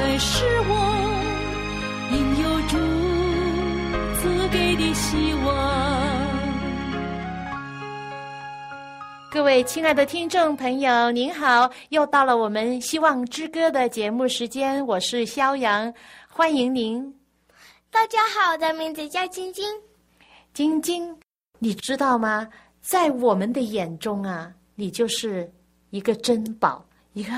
不再失望，因有主赐给的希望。各位亲爱的听众朋友，您好，又到了我们希望之歌的节目时间，我是肖阳，欢迎您。大家好，我的名字叫晶晶，晶晶。你知道吗？在我们的眼中啊，你就是一个珍宝，一个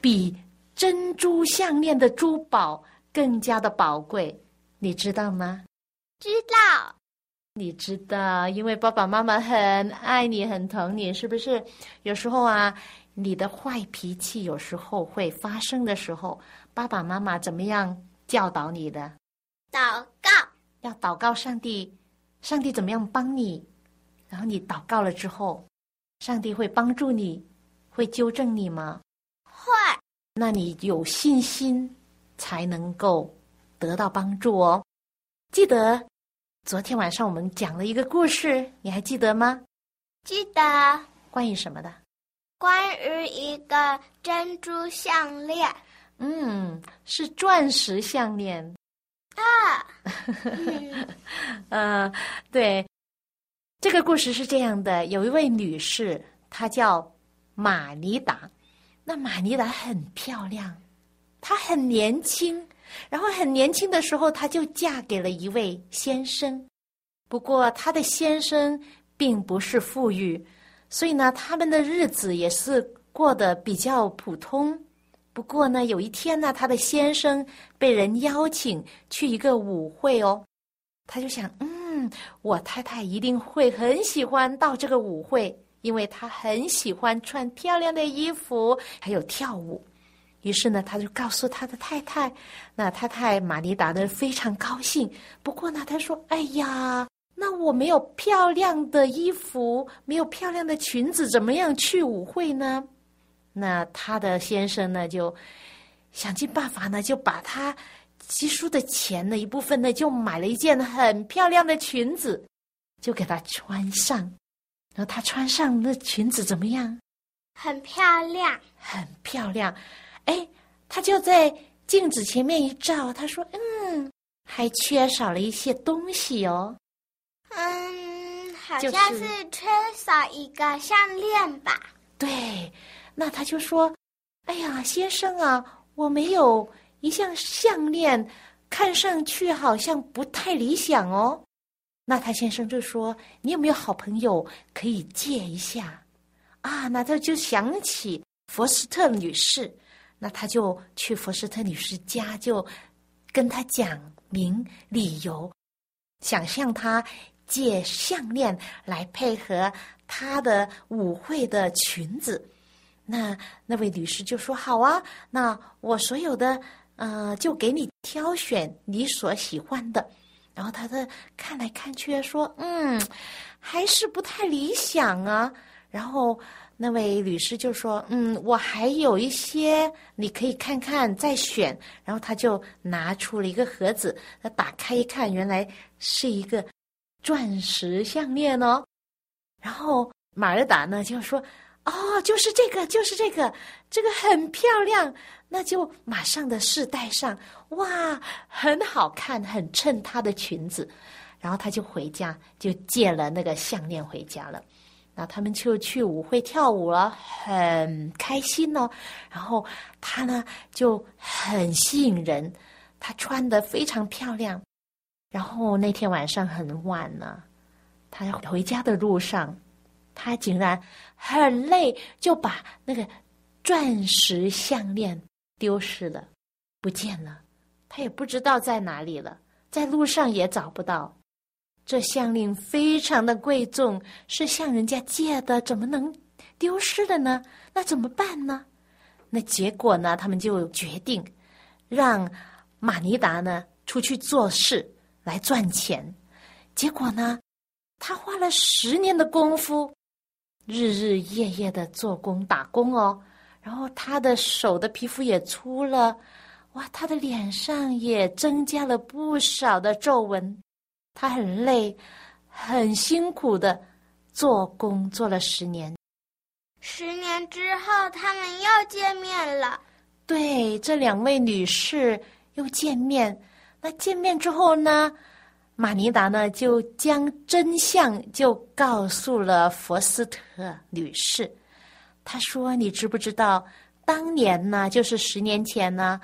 比珍珠项链的珠宝更加的宝贵。你知道吗？知道。你知道，因为爸爸妈妈很爱你，很疼你，是不是？有时候啊，你的坏脾气有时候会发生的时候，爸爸妈妈怎么样教导你的？祷告。要祷告上帝。上帝怎么样帮你？然后你祷告了之后，上帝会帮助你，会纠正你吗？会。那你有信心才能够得到帮助哦。记得昨天晚上我们讲了一个故事，你还记得吗？记得。关于什么的？关于一个珍珠项链。嗯，是钻石项链。啊，呃，对，这个故事是这样的：有一位女士，她叫玛尼达。那玛尼达很漂亮，她很年轻，然后很年轻的时候，她就嫁给了一位先生。不过，她的先生并不是富裕，所以呢，他们的日子也是过得比较普通。不过呢，有一天呢，他的先生被人邀请去一个舞会哦，他就想，嗯，我太太一定会很喜欢到这个舞会，因为他很喜欢穿漂亮的衣服，还有跳舞。于是呢，他就告诉他的太太，那太太玛丽达呢非常高兴。不过呢，他说：“哎呀，那我没有漂亮的衣服，没有漂亮的裙子，怎么样去舞会呢？”那他的先生呢，就想尽办法呢，就把他积蓄的钱的一部分呢，就买了一件很漂亮的裙子，就给他穿上。然后她穿上那裙子怎么样？很漂亮，很漂亮。哎，她就在镜子前面一照，她说：“嗯，还缺少了一些东西哦。”嗯，好像是缺少一个项链吧？对。那她就说：“哎呀，先生啊，我没有一项项链，看上去好像不太理想哦。”那他先生就说：“你有没有好朋友可以借一下？”啊，那他就想起佛斯特女士，那他就去佛斯特女士家，就跟他讲明理由，想向他借项链来配合他的舞会的裙子。那那位女士就说：“好啊，那我所有的呃，就给你挑选你所喜欢的。”然后他的看来看去说：“嗯，还是不太理想啊。”然后那位女士就说：“嗯，我还有一些，你可以看看再选。”然后他就拿出了一个盒子，他打开一看，原来是一个钻石项链哦。然后马尔达呢就说。哦，就是这个，就是这个，这个很漂亮，那就马上的试戴上，哇，很好看，很衬她的裙子。然后她就回家，就借了那个项链回家了。那他们就去舞会跳舞了，很开心哦。然后她呢就很吸引人，她穿的非常漂亮。然后那天晚上很晚了，她回家的路上。他竟然很累，就把那个钻石项链丢失了，不见了。他也不知道在哪里了，在路上也找不到。这项链非常的贵重，是向人家借的，怎么能丢失了呢？那怎么办呢？那结果呢？他们就决定让马尼达呢出去做事来赚钱。结果呢，他花了十年的功夫，日日夜夜的做工打工哦。然后他的手的皮肤也粗了，哇，他的脸上也增加了不少的皱纹。他很累，很辛苦的做工，做了十年。十年之后，他们又见面了。对，这两位女士又见面。那见面之后呢，马尼达呢就将真相就告诉了佛斯特女士。他说：“你知不知道，当年呢，就是十年前呢，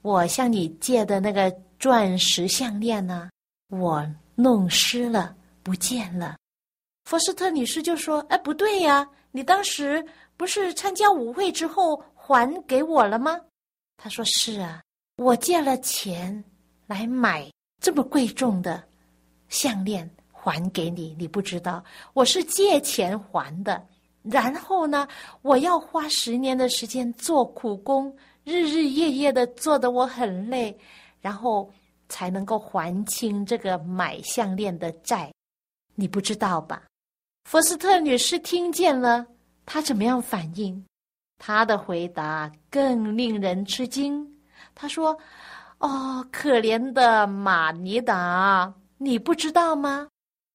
我向你借的那个钻石项链呢，我。”弄湿了，不见了。佛斯特女士就说：“哎，不对呀，你当时不是参加舞会之后还给我了吗？”他说：“是啊，我借了钱来买这么贵重的项链还给你，你不知道我是借钱还的。然后呢，我要花十年的时间做苦工，日日夜夜的做的我很累，然后。”才能够还清这个买项链的债，你不知道吧？佛斯特女士听见了，她怎么样反应？她的回答更令人吃惊。她说：“哦，可怜的玛尼达，你不知道吗？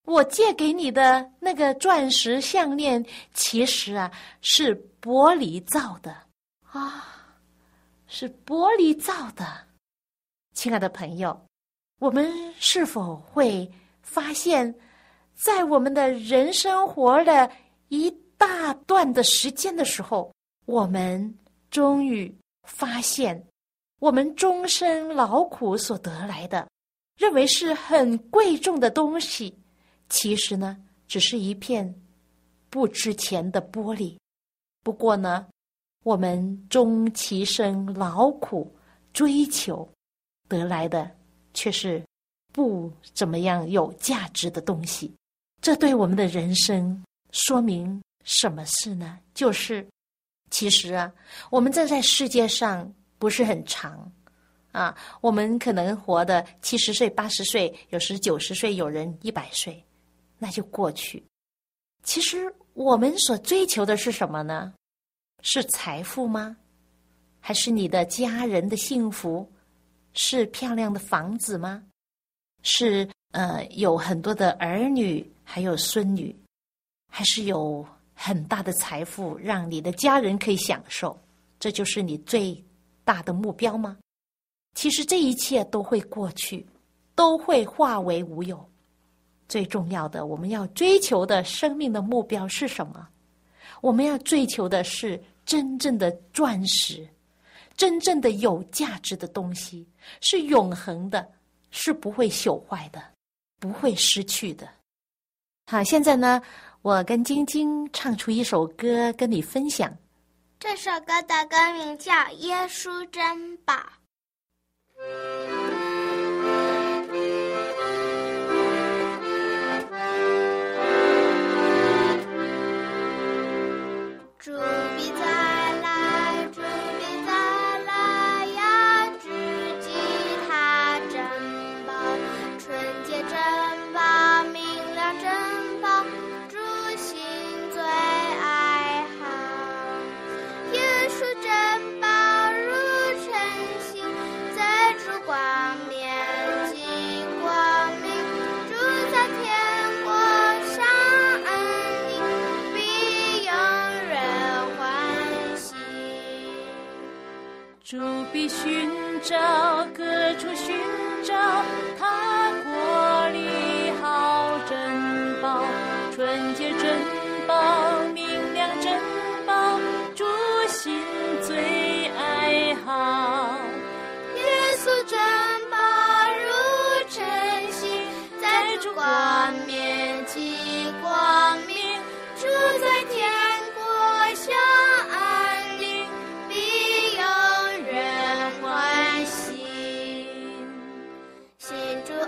我借给你的那个钻石项链，其实啊是玻璃造的啊，是玻璃造的。”亲爱的朋友。我们是否会发现，在我们的人生活的一大段的时间的时候，我们终于发现，我们终身劳苦所得来的，认为是很贵重的东西，其实呢，只是一片不值钱的玻璃。不过呢，我们终其生劳苦追求得来的。却是不怎么样有价值的东西，这对我们的人生说明什么事呢？就是，其实啊，我们站在世界上不是很长，啊，我们可能活的七十岁、八十岁，有时九十岁，有人一百岁，那就过去。其实我们所追求的是什么呢？是财富吗？还是你的家人的幸福？是漂亮的房子吗？是呃，有很多的儿女，还有孙女，还是有很大的财富，让你的家人可以享受？这就是你最大的目标吗？其实这一切都会过去，都会化为乌有。最重要的，我们要追求的生命的目标是什么？我们要追求的是真正的钻石。真正的有价值的东西是永恒的，是不会朽坏的，不会失去的。好，现在呢，我跟晶晶唱出一首歌跟你分享。这首歌的歌名叫《耶稣珍宝》。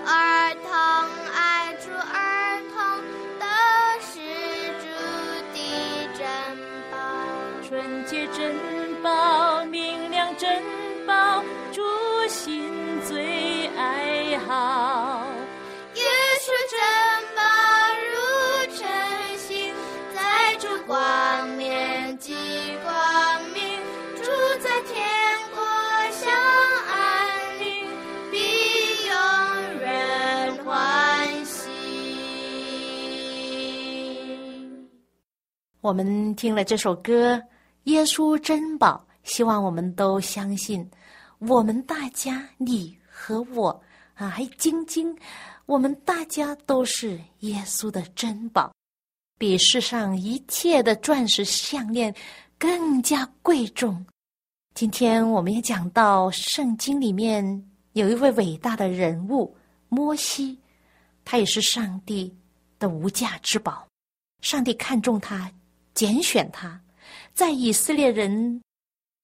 儿童我们听了这首歌《耶稣珍宝》，希望我们都相信，我们大家，你和我啊，还晶晶，我们大家都是耶稣的珍宝，比世上一切的钻石项链更加贵重。今天我们也讲到圣经里面有一位伟大的人物摩西，他也是上帝的无价之宝，上帝看中他。拣选他，在以色列人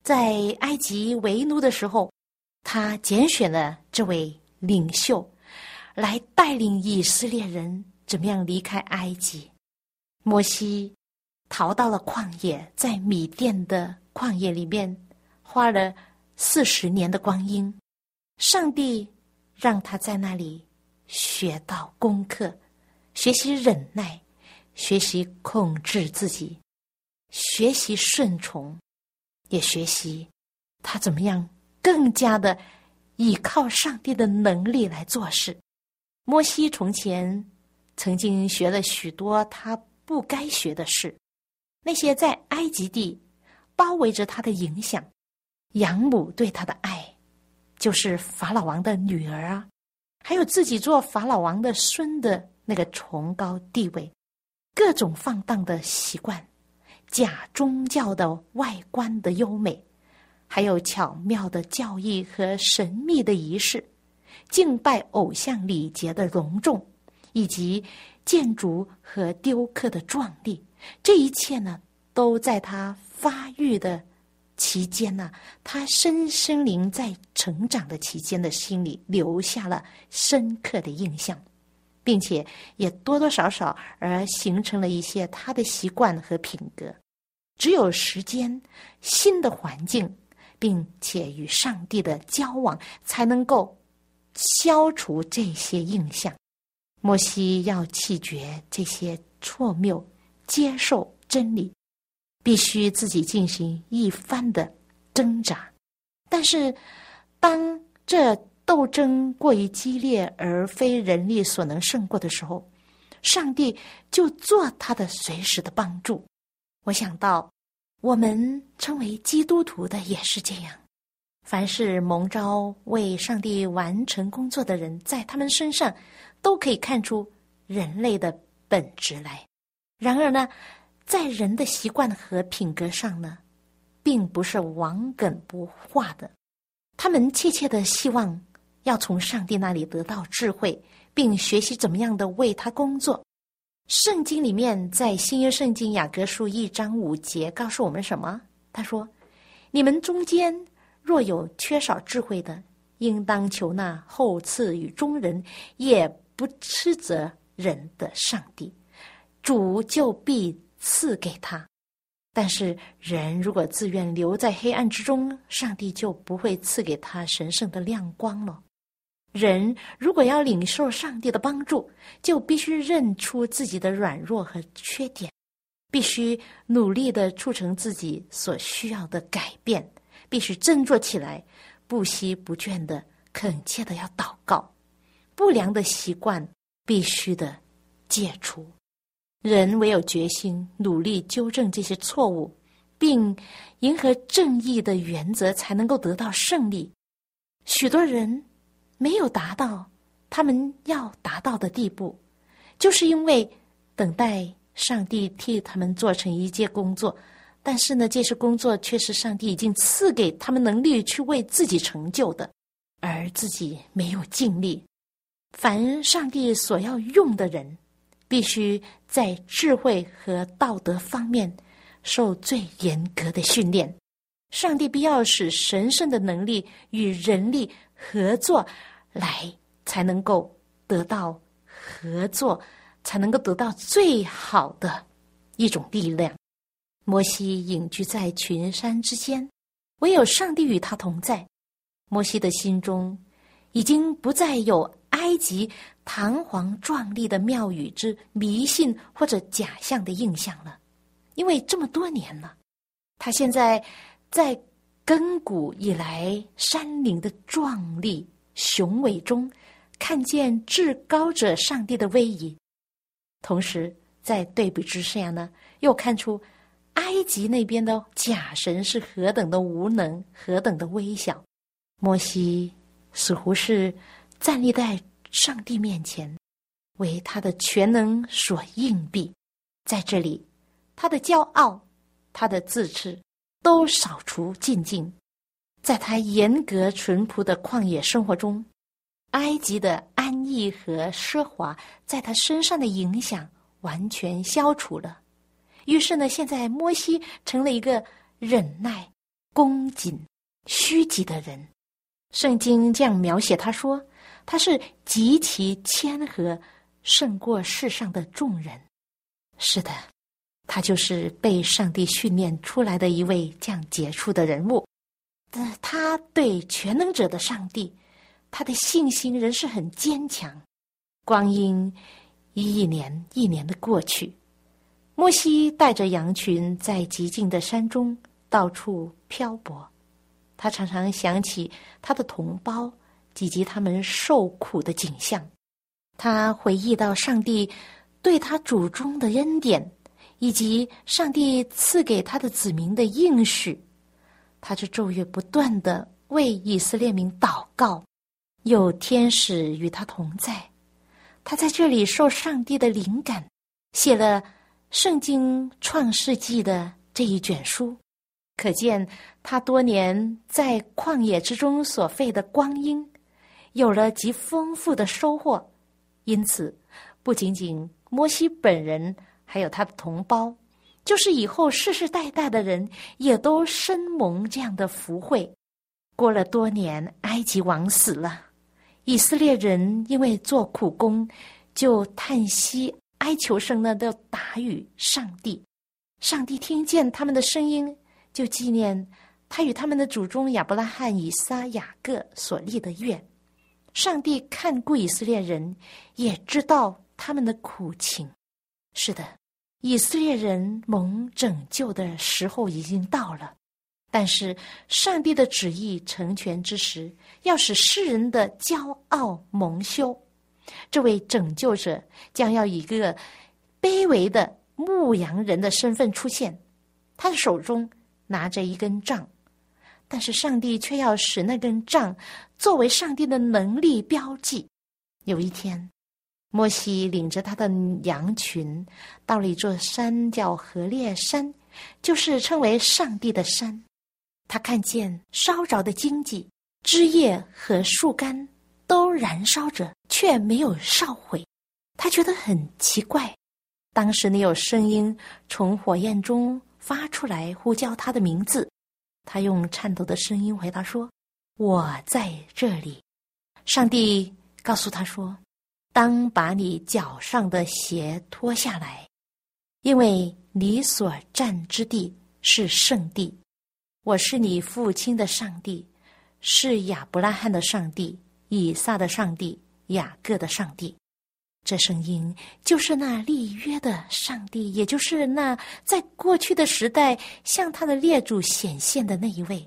在埃及为奴的时候，他拣选了这位领袖，来带领以色列人怎么样离开埃及。摩西逃到了旷野，在米甸的旷野里面花了四十年的光阴，上帝让他在那里学到功课，学习忍耐，学习控制自己。学习顺从，也学习他怎么样更加的依靠上帝的能力来做事。摩西从前曾经学了许多他不该学的事，那些在埃及地包围着他的影响，养母对他的爱，就是法老王的女儿啊，还有自己做法老王的孙的那个崇高地位，各种放荡的习惯。假宗教的外观的优美，还有巧妙的教义和神秘的仪式，敬拜偶像礼节的隆重，以及建筑和雕刻的壮丽，这一切呢，都在他发育的期间呢，他深深林在成长的期间的心里留下了深刻的印象，并且也多多少少而形成了一些他的习惯和品格。只有时间、新的环境，并且与上帝的交往，才能够消除这些印象。摩西要弃绝这些错谬，接受真理，必须自己进行一番的挣扎。但是，当这斗争过于激烈，而非人力所能胜过的时候，上帝就做他的随时的帮助。我想到，我们称为基督徒的也是这样。凡是蒙召为上帝完成工作的人，在他们身上都可以看出人类的本质来。然而呢，在人的习惯和品格上呢，并不是顽梗不化的。他们切切的希望要从上帝那里得到智慧，并学习怎么样的为他工作。圣经里面，在新约圣经雅各书一章五节告诉我们什么？他说：“你们中间若有缺少智慧的，应当求那后赐与中人，也不斥责人的上帝，主就必赐给他。但是人如果自愿留在黑暗之中，上帝就不会赐给他神圣的亮光了。”人如果要领受上帝的帮助，就必须认出自己的软弱和缺点，必须努力的促成自己所需要的改变，必须振作起来，不息不倦的恳切的要祷告。不良的习惯必须的戒除。人唯有决心努力纠正这些错误，并迎合正义的原则，才能够得到胜利。许多人。没有达到他们要达到的地步，就是因为等待上帝替他们做成一件工作，但是呢，这些工作却是上帝已经赐给他们能力去为自己成就的，而自己没有尽力。凡上帝所要用的人，必须在智慧和道德方面受最严格的训练。上帝必要使神圣的能力与人力。合作来才能够得到合作，才能够得到最好的一种力量。摩西隐居在群山之间，唯有上帝与他同在。摩西的心中已经不再有埃及堂皇壮丽的庙宇之迷信或者假象的印象了，因为这么多年了，他现在在亘古以来山林的壮丽雄伟中，看见至高者上帝的威仪，同时在对比之下呢，又看出。埃及那边的假神是何等的无能，何等的微小。摩西似乎是站立在上帝面前，为他的全能所硬币。在这里，他的骄傲，他的自恃，都扫除尽尽。在他严格淳朴的旷野生活中，埃及的安逸和奢华，在他身上的影响完全消除了。于是呢，现在摩西成了一个忍耐、恭谨、虚己的人。圣经这样描写他说：“他是极其谦和，胜过世上的众人。”是的，他就是被上帝训练出来的一位这样杰出的人物。他对全能者的上帝，他的信心仍是很坚强。光阴一年一年的过去。摩西带着羊群在极静的山中到处漂泊，他常常想起他的同胞以及他们受苦的景象。他回忆到上帝对他祖宗的恩典，以及上帝赐给他的子民的应许。他就昼夜不断的为以色列民祷告，有天使与他同在。他在这里受上帝的灵感，写了。圣经创世纪的这一卷书，可见他多年在旷野之中所费的光阴，有了极丰富的收获。因此，不仅仅摩西本人，还有他的同胞，就是以后世世代代的人，也都深蒙这样的福惠。过了多年，埃及王死了，以色列人因为做苦工，就叹息。哀求声呢，都打与上帝。上帝听见他们的声音，就纪念他与他们的祖宗亚伯拉罕、以撒、雅各所立的约。上帝看顾以色列人，也知道他们的苦情。是的，以色列人蒙拯救的时候已经到了。但是，上帝的旨意成全之时，要使世人的骄傲蒙羞。这位拯救者将要以一个卑微的牧羊人的身份出现，他的手中拿着一根杖，但是上帝却要使那根杖作为上帝的能力标记。有一天，摩西领着他的羊群到了一座山，叫河烈山，就是称为上帝的山。他看见烧着的荆棘、枝叶和树干。都燃烧着，却没有烧毁。他觉得很奇怪。当时你有声音从火焰中发出来，呼叫他的名字。他用颤抖的声音回答说：“我在这里。”上帝告诉他说：“当把你脚上的鞋脱下来，因为你所站之地是圣地。我是你父亲的上帝，是亚伯拉罕的上帝。”以撒的上帝，雅各的上帝，这声音就是那立约的上帝，也就是那在过去的时代向他的列祖显现的那一位。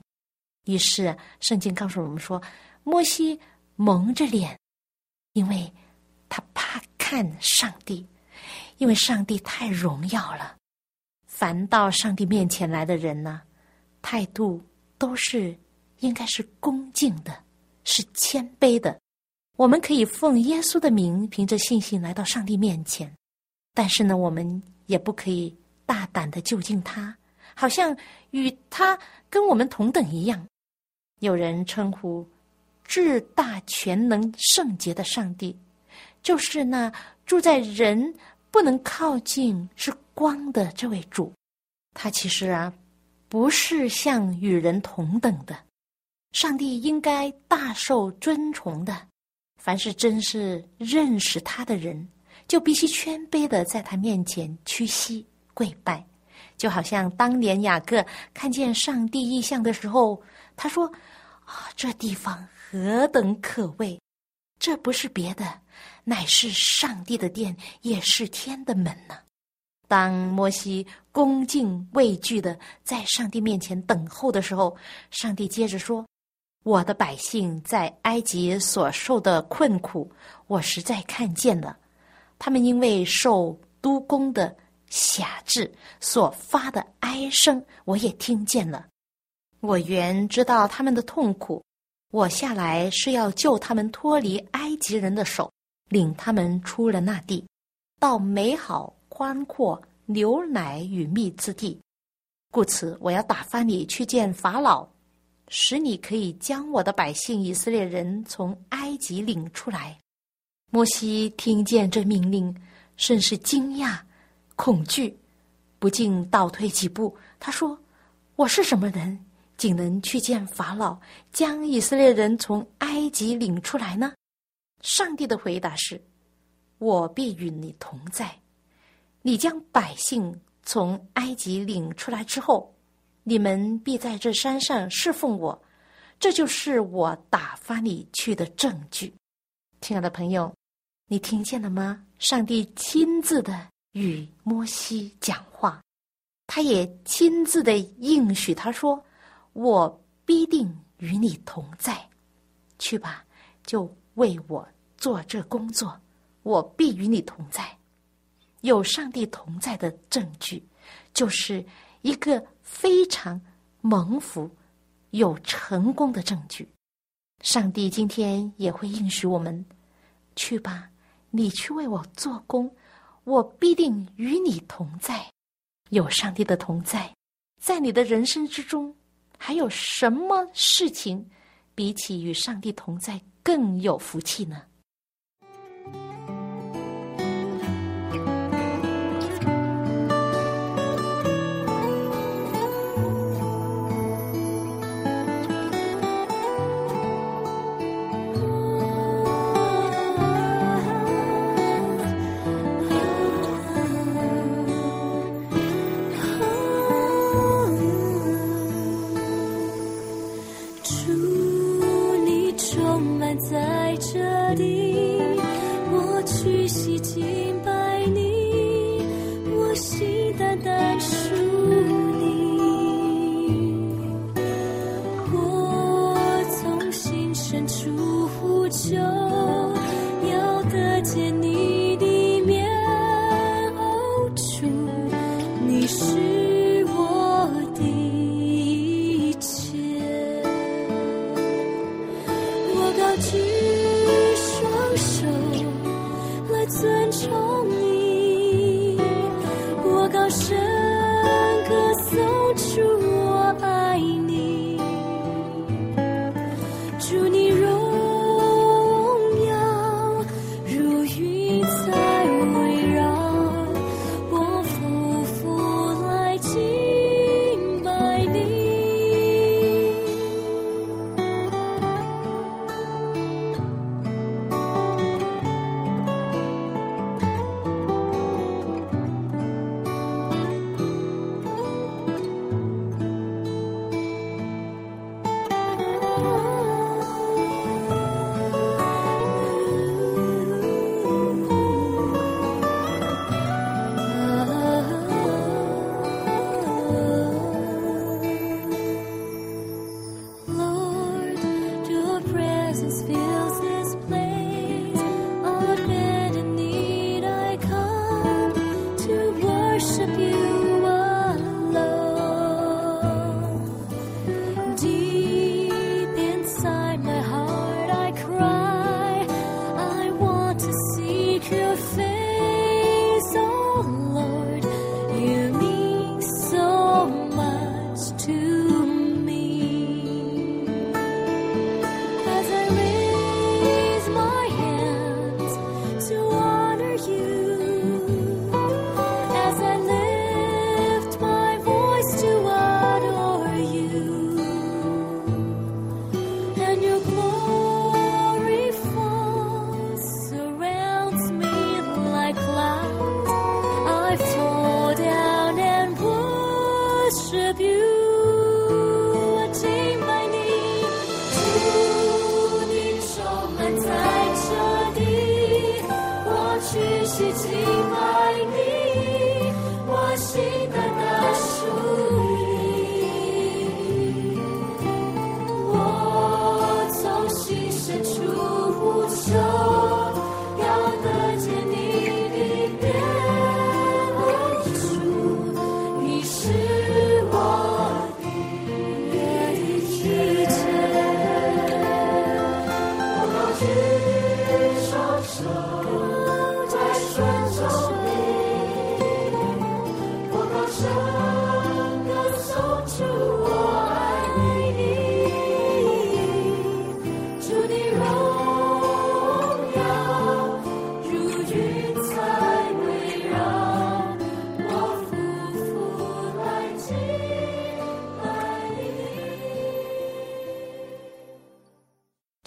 于是，圣经告诉我们说，摩西蒙着脸，因为看上帝，因为上帝太荣耀了。凡到上帝面前来的人呢，态度都是应该是恭敬的。是谦卑的，我们可以奉耶稣的名，凭着信心来到上帝面前。但是呢，我们也不可以大胆的就近他，好像与他跟我们同等一样。有人称呼至大全能圣洁的上帝，就是那住在人不能靠近是光的这位主。他其实啊，不是像与人同等的。上帝应该大受尊崇的，凡是真是认识他的人，就必须谦卑的在他面前屈膝跪拜，就好像当年雅各看见上帝意象的时候，他说：“啊，这地方何等可畏！这不是别的，乃是上帝的殿，也是天的门呢。”当摩西恭敬畏惧的在上帝面前等候的时候，上帝接着说：“我的百姓在埃及所受的困苦，我实在看见了。他们因为受督工的辖制所发的哀声，我也听见了。我原知道他们的痛苦，我下来是要救他们脱离埃及人的手，领他们出了那地，到美好。”宽阔牛奶与蜜之地，故此我要打发你去见法老，使你可以将我的百姓以色列人从埃及领出来。摩西听见这命令，甚是惊讶、恐惧，不禁倒退几步。他说：“我是什么人，竟能去见法老，将以色列人从埃及领出来呢？”上帝的回答是：“我必与你同在。”你将百姓从埃及领出来之后，你们必在这山上侍奉我，这就是我打发你去的证据。亲爱的朋友，你听见了吗？上帝亲自的与摩西讲话，他也亲自的应许他说：“我必定与你同在，去吧，就为我做这工作，我必与你同在。”有上帝同在的证据，就是一个非常蒙福、有成功的证据。上帝今天也会应许我们：去吧，你去为我做工，我必定与你同在。有上帝的同在，在你的人生之中，还有什么事情比起与上帝同在更有福气呢？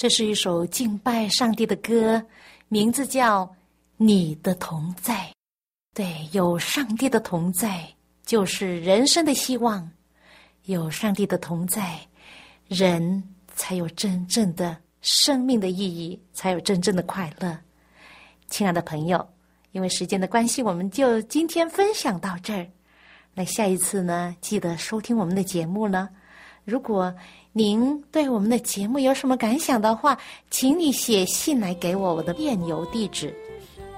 这是一首敬拜上帝的歌，名字叫《你的同在》。对，有上帝的同在，就是人生的希望。有上帝的同在，人才有真正的生命的意义，才有真正的快乐。亲爱的朋友，因为时间的关系，我们就今天分享到这儿。那下一次呢，记得收听我们的节目呢。如果您对我们的节目有什么感想的话，请你写信来给我，我的电邮地址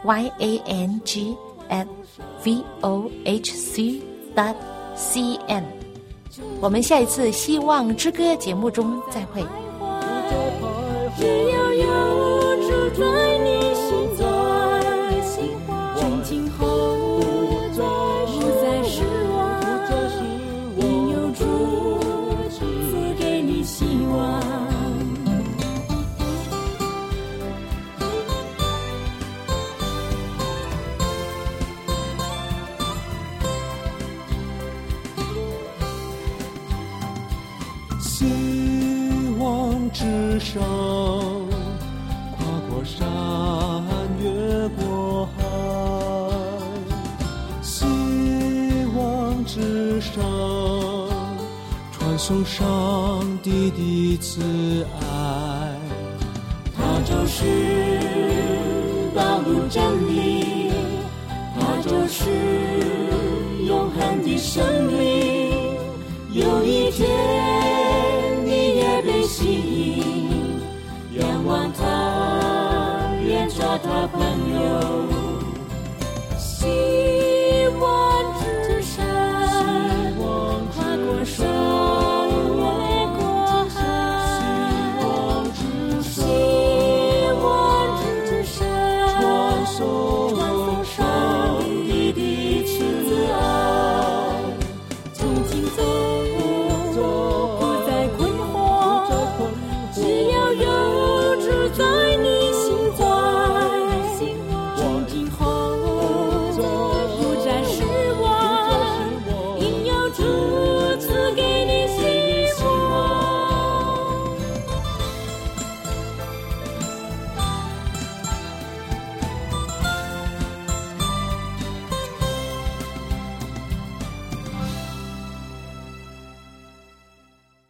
y a n g at v o h c dot c n。我们下一次《希望之歌》节目中再会。朋友心